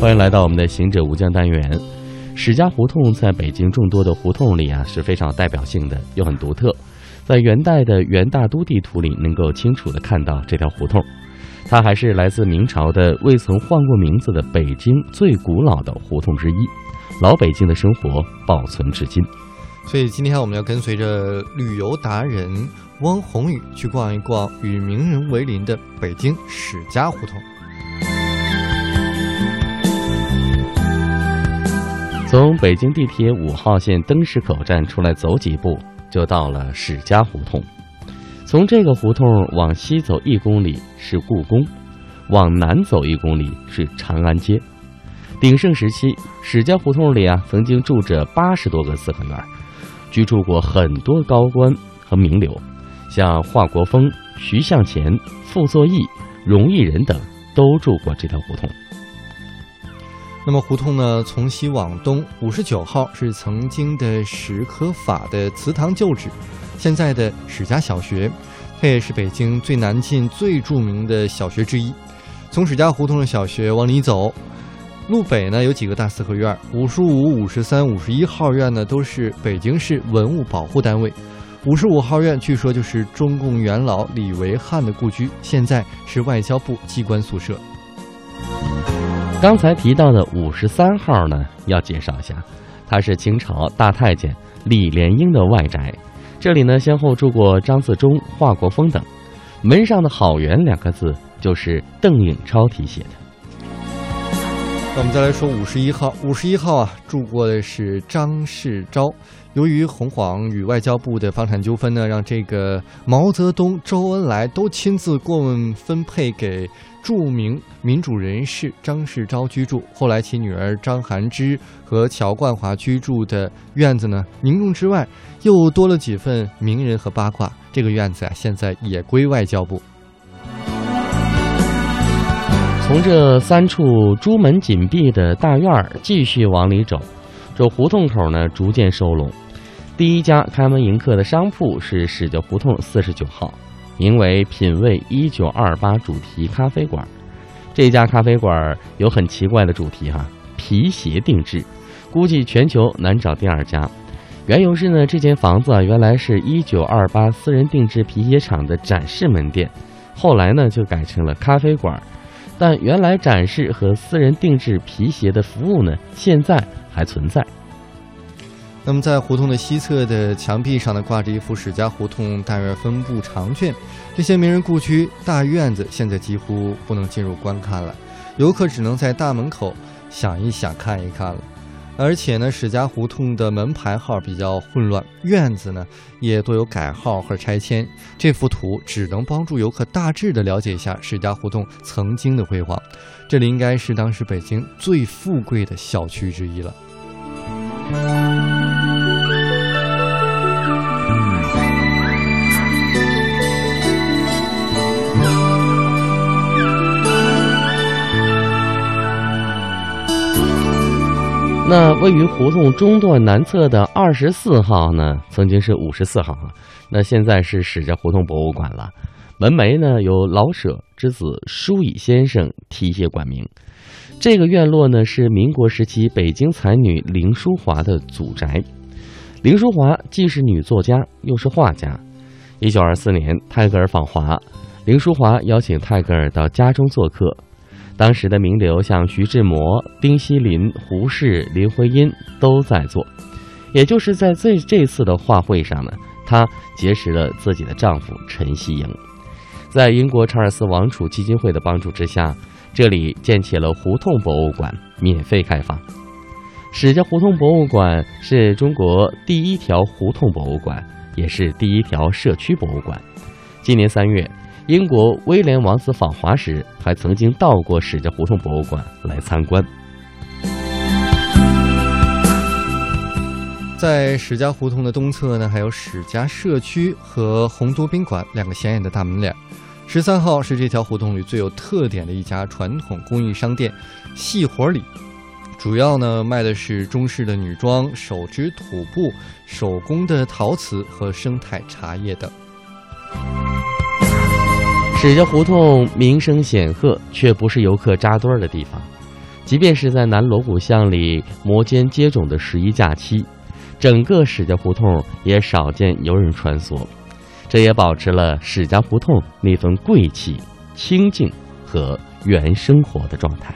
欢迎来到我们的行者无疆单元。史家胡同在北京众多的胡同里啊是非常有代表性的，又很独特。在元代的元大都地图里，能够清楚的看到这条胡同。它还是来自明朝的未曾换过名字的北京最古老的胡同之一，老北京的生活保存至今。所以今天我们要跟随着旅游达人汪宏宇去逛一逛与名人为邻的北京史家胡同。从北京地铁五号线灯市口站出来走几步，就到了史家胡同。从这个胡同往西走一公里是故宫，往南走一公里是长安街。鼎盛时期，史家胡同里啊，曾经住着八十多个四合院，居住过很多高官和名流，像华国锋、徐向前、傅作义、荣毅仁等都住过这条胡同。那么胡同呢，从西往东，五十九号是曾经的史可法的祠堂旧址，现在的史家小学，它也是北京最南进、最著名的小学之一。从史家胡同的小学往里走，路北呢有几个大四合院，五十五、五十三、五十一号院呢都是北京市文物保护单位。五十五号院据说就是中共元老李维汉的故居，现在是外交部机关宿舍。刚才提到的五十三号呢，要介绍一下，它是清朝大太监李莲英的外宅，这里呢先后住过张自忠、华国锋等。门上的“好园”两个字就是邓颖超题写的。那我们再来说五十一号，五十一号啊，住过的是张世钊。由于红黄与外交部的房产纠纷呢，让这个毛泽东、周恩来都亲自过问分配给。著名民主人士张世钊居住，后来其女儿张含之和乔冠华居住的院子呢，凝重之外，又多了几份名人和八卦。这个院子啊，现在也归外交部。从这三处朱门紧闭的大院儿继续往里走，这胡同口呢逐渐收拢。第一家开门迎客的商铺是史家胡同四十九号。名为“品味一九二八”主题咖啡馆，这家咖啡馆有很奇怪的主题哈，皮鞋定制，估计全球难找第二家。缘由是呢，这间房子啊，原来是一九二八私人定制皮鞋厂的展示门店，后来呢就改成了咖啡馆，但原来展示和私人定制皮鞋的服务呢，现在还存在。那么，在胡同的西侧的墙壁上呢，挂着一幅史家胡同大院分布长卷。这些名人故居大院子现在几乎不能进入观看了，游客只能在大门口想一想、看一看了。而且呢，史家胡同的门牌号比较混乱，院子呢也都有改号和拆迁。这幅图只能帮助游客大致的了解一下史家胡同曾经的辉煌。这里应该是当时北京最富贵的小区之一了。那位于胡同中段南侧的二十四号呢，曾经是五十四号啊，那现在是史家胡同博物馆了。门楣呢由老舍之子舒乙先生题写馆名。这个院落呢是民国时期北京才女林淑华的祖宅。林淑华既是女作家，又是画家。一九二四年，泰戈尔访华，林淑华邀请泰戈尔到家中做客。当时的名流像徐志摩、丁锡林、胡适、林徽因都在座，也就是在这这次的画会上呢，她结识了自己的丈夫陈锡莹。在英国查尔斯王储基金会的帮助之下，这里建起了胡同博物馆，免费开放。史家胡同博物馆是中国第一条胡同博物馆，也是第一条社区博物馆。今年三月。英国威廉王子访华时，还曾经到过史家胡同博物馆来参观。在史家胡同的东侧呢，还有史家社区和洪都宾馆两个显眼的大门脸。十三号是这条胡同里最有特点的一家传统工艺商店——细活里，主要呢卖的是中式的女装、手织土布、手工的陶瓷和生态茶叶等。史家胡同名声显赫，却不是游客扎堆儿的地方。即便是在南锣鼓巷里摩肩接踵的十一假期，整个史家胡同也少见游人穿梭，这也保持了史家胡同那份贵气、清静和原生活的状态。